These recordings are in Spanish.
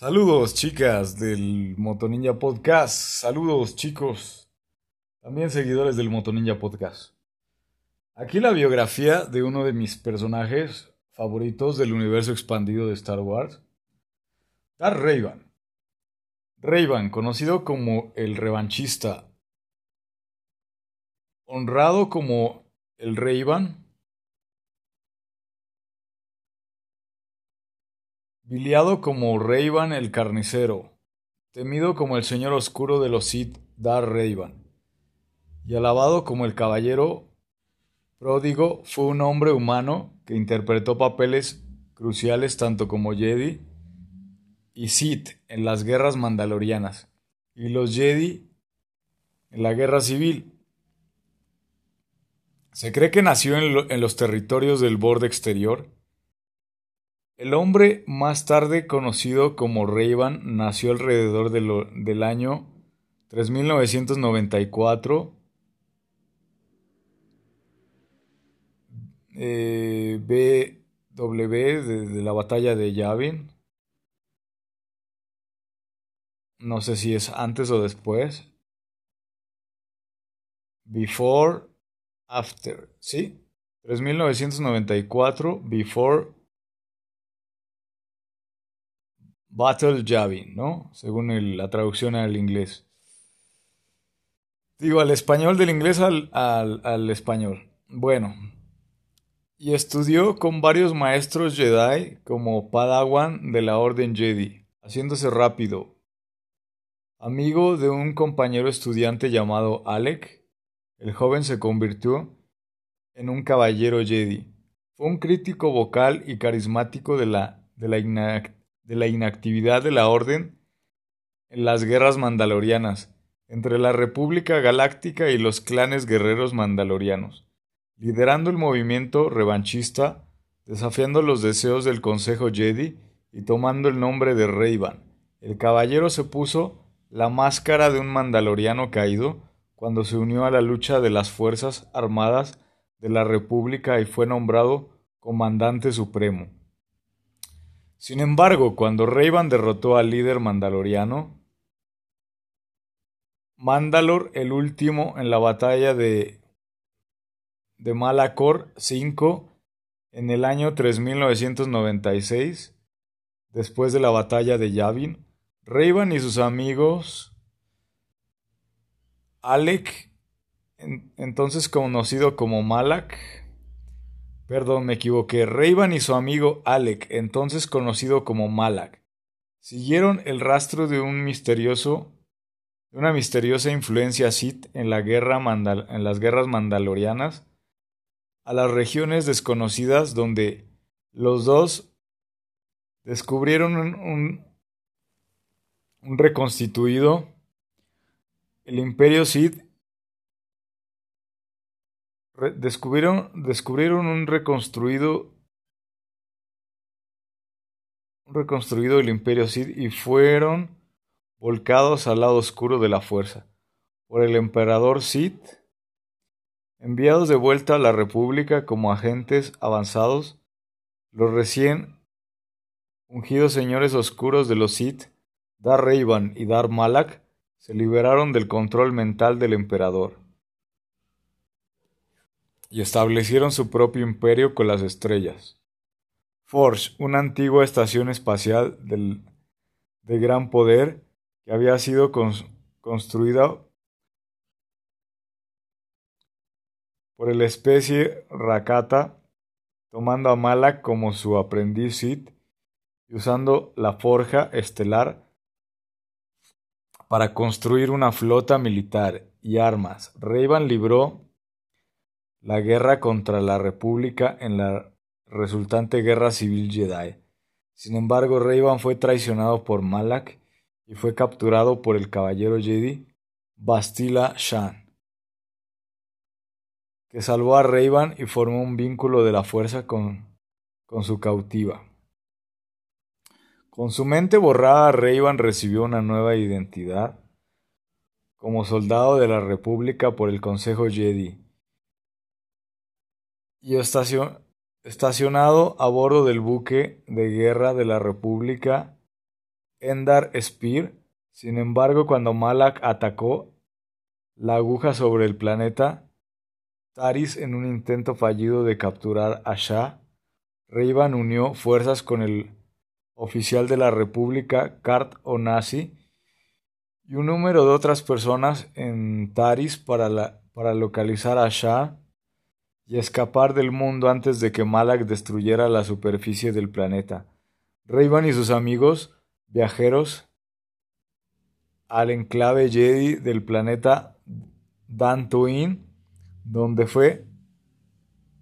Saludos chicas del Motoninja Podcast. Saludos chicos. También seguidores del Motoninja Podcast. Aquí la biografía de uno de mis personajes favoritos del universo expandido de Star Wars. Dar Rayvan. Rayvan, conocido como el revanchista. Honrado como el Rayvan Viliado como Rayvan el Carnicero, temido como el Señor Oscuro de los Sith Dar Rayvan, y alabado como el Caballero Pródigo, fue un hombre humano que interpretó papeles cruciales tanto como Jedi y Sith en las guerras mandalorianas, y los Jedi en la guerra civil. Se cree que nació en los territorios del borde exterior, el hombre más tarde conocido como Rayban nació alrededor del año 3994 eh, BW de, la batalla de Yavin. No sé si es antes o después. Before, after, ¿sí? 3994, before Battle Javi, ¿no? Según la traducción al inglés. Digo, al español del inglés al, al español. Bueno. Y estudió con varios maestros Jedi como Padawan de la Orden Jedi, haciéndose rápido. Amigo de un compañero estudiante llamado Alec, el joven se convirtió en un caballero Jedi. Fue un crítico vocal y carismático de la, de la de la inactividad de la Orden en las guerras mandalorianas entre la República Galáctica y los clanes guerreros mandalorianos, liderando el movimiento revanchista, desafiando los deseos del Consejo Jedi y tomando el nombre de Reyban. El caballero se puso la máscara de un mandaloriano caído cuando se unió a la lucha de las Fuerzas Armadas de la República y fue nombrado Comandante Supremo. Sin embargo, cuando Rayban derrotó al líder mandaloriano, Mandalor el último en la batalla de, de Malacor 5 en el año 3996, después de la batalla de Yavin, Rayban y sus amigos Alec, entonces conocido como Malak, Perdón, me equivoqué. Rayban y su amigo Alec, entonces conocido como Malak, siguieron el rastro de un misterioso una misteriosa influencia Sith en, las guerras mandalorianas a las regiones desconocidas donde los dos descubrieron un, un reconstituido el imperio Sith descubrieron, un reconstruido reconstruido del imperio Sith y fueron volcados al lado oscuro de la fuerza por el emperador Sith, enviados de vuelta a la República como agentes avanzados, los recién ungidos señores oscuros de los Sith, Dar Rayban y Dar Malak, se liberaron del control mental del emperador y establecieron su propio imperio con las estrellas. Forge, una antigua estación espacial de gran poder que había sido construida por la especie Rakata, tomando a Malak como su aprendiz Sith y usando la forja estelar para construir una flota militar y armas. Rayban libró la guerra contra la República en la resultante Guerra Civil Jedi. Sin embargo, Rayban fue traicionado por Malak y fue capturado por el caballero Jedi Bastila Shan, que salvó a Rayban y formó un vínculo de la fuerza con, con su cautiva. Con su mente borrada, Rayban recibió una nueva identidad como soldado de la República por el Consejo Jedi y estacionado a bordo del buque de guerra de la República Endar Spear. Sin embargo, cuando Malak atacó la aguja sobre el planeta Taris en un intento fallido de capturar a Shah, Reivan unió fuerzas con el oficial de la República Kart Onasi y un número de otras personas en Taris para, para localizar a Shah y escapar del mundo antes de que Malak destruyera la superficie del planeta. Reivan y sus amigos viajeros al enclave Jedi del planeta Dantooine, donde fue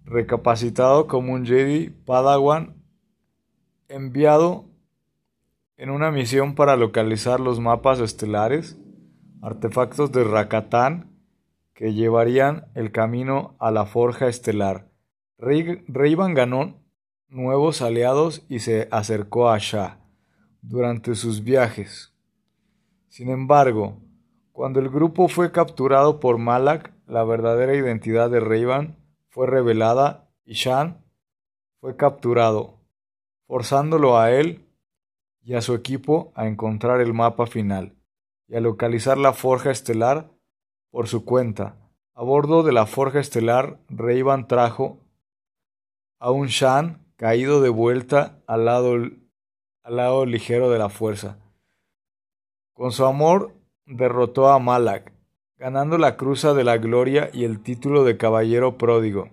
recapacitado como un Jedi Padawan enviado en una misión para localizar los mapas estelares, artefactos de Rakatán que llevarían el camino a la forja estelar. Reivan ganó nuevos aliados y se acercó a Shah durante sus viajes. Sin embargo, cuando el grupo fue capturado por Malak, la verdadera identidad de Reivan fue revelada y Shan fue capturado, forzándolo a él y a su equipo a encontrar el mapa final y a localizar la forja estelar por su cuenta. A bordo de la forja estelar, Reivan trajo a un Shan caído de vuelta al lado, al lado ligero de la fuerza. Con su amor derrotó a Malak, ganando la Cruza de la Gloria y el título de Caballero Pródigo.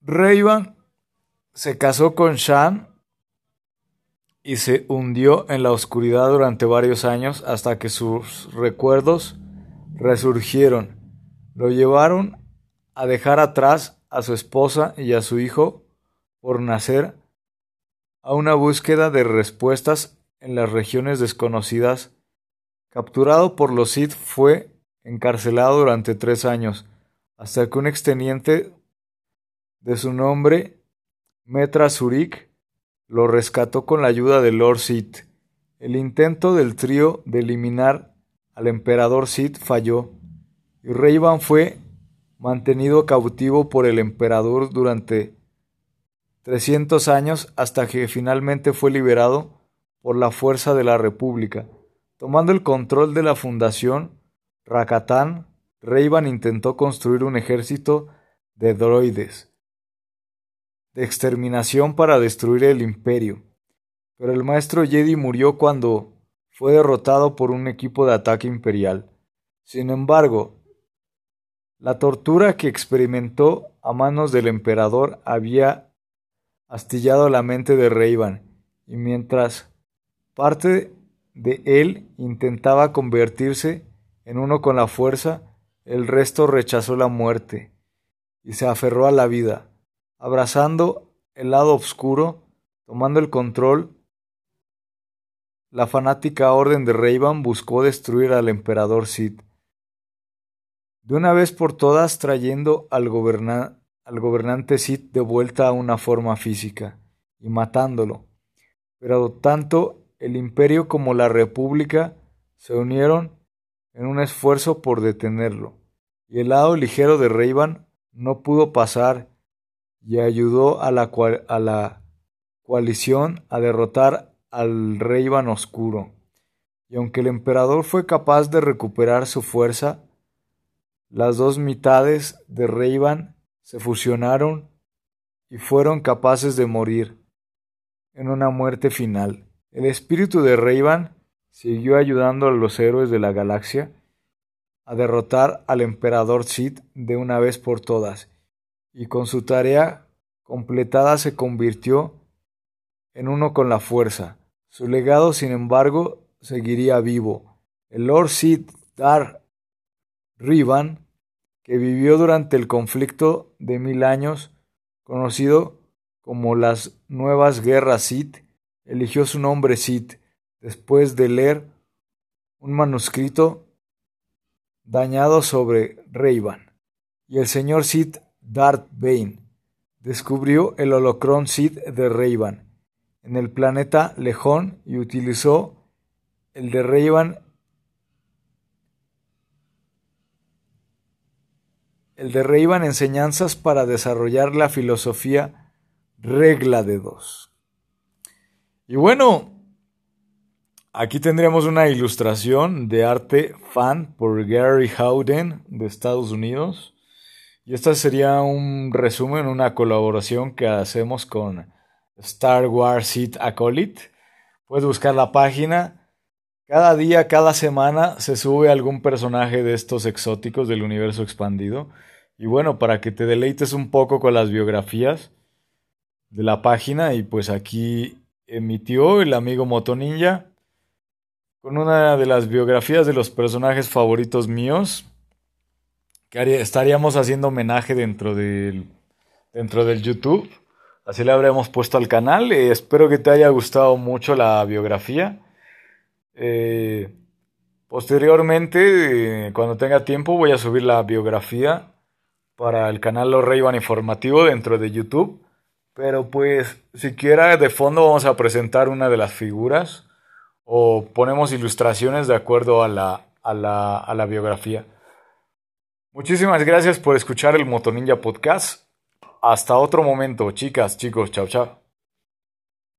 Reivan se casó con Shan y se hundió en la oscuridad durante varios años hasta que sus recuerdos resurgieron. Lo llevaron a dejar atrás a su esposa y a su hijo por nacer a una búsqueda de respuestas en las regiones desconocidas. Capturado por los Sith fue encarcelado durante tres años, hasta que un exteniente de su nombre, Metra lo rescató con la ayuda de Lord Sith. El intento del trío de eliminar al emperador Sith falló, y Reivan fue mantenido cautivo por el emperador durante 300 años hasta que finalmente fue liberado por la fuerza de la República. Tomando el control de la fundación Rakatán, Reivan intentó construir un ejército de droides de exterminación para destruir el imperio, pero el maestro Jedi murió cuando fue derrotado por un equipo de ataque imperial. Sin embargo, la tortura que experimentó a manos del emperador había astillado la mente de Reivan, y mientras parte de él intentaba convertirse en uno con la fuerza, el resto rechazó la muerte y se aferró a la vida, abrazando el lado oscuro, tomando el control la fanática orden de Reivan buscó destruir al emperador Sid, de una vez por todas trayendo al, gobernante Sid de vuelta a una forma física y matándolo. Pero tanto el imperio como la república se unieron en un esfuerzo por detenerlo, y el lado ligero de Reivan no pudo pasar y ayudó a la, a la coalición a derrotar al rey Van Oscuro, y aunque el emperador fue capaz de recuperar su fuerza, las dos mitades de Reivan se fusionaron y fueron capaces de morir en una muerte final. El espíritu de Reivan siguió ayudando a los héroes de la galaxia a derrotar al emperador Sid de una vez por todas, y con su tarea completada se convirtió en uno con la fuerza. Su legado, sin embargo, seguiría vivo. El Lord Sid Dar Rivan, que vivió durante el conflicto de mil años, conocido como las Nuevas Guerras Sith, eligió su nombre Sith después de leer un manuscrito dañado sobre Reivan. Y el señor Sith Darth Bane descubrió el holocrón Sith de Reivan en el planeta Lejón y utilizó el de Reivan el de Reivan enseñanzas para desarrollar la filosofía regla de dos. Y bueno, aquí tendríamos una ilustración de arte fan por Gary Howden de Estados Unidos. Y esta sería un resumen, una colaboración que hacemos con Star Wars Seed Acolyte. Puedes buscar la página. Cada día, cada semana se sube algún personaje de estos exóticos del universo expandido. Y bueno, para que te deleites un poco con las biografías de la página, y pues aquí emitió el amigo Motoninja con una de las biografías de los personajes favoritos míos, estaríamos haciendo homenaje dentro del, dentro del YouTube. Así le habremos puesto al canal. Eh, espero que te haya gustado mucho la biografía. Eh, posteriormente, eh, cuando tenga tiempo, voy a subir la biografía para el canal Los Reyban Informativo dentro de YouTube. Pero pues, siquiera de fondo vamos a presentar una de las figuras o ponemos ilustraciones de acuerdo a la, a la, a la biografía. Muchísimas gracias por escuchar el Motoninja Podcast. Hasta otro momento, chicas, chicos, chao, chao.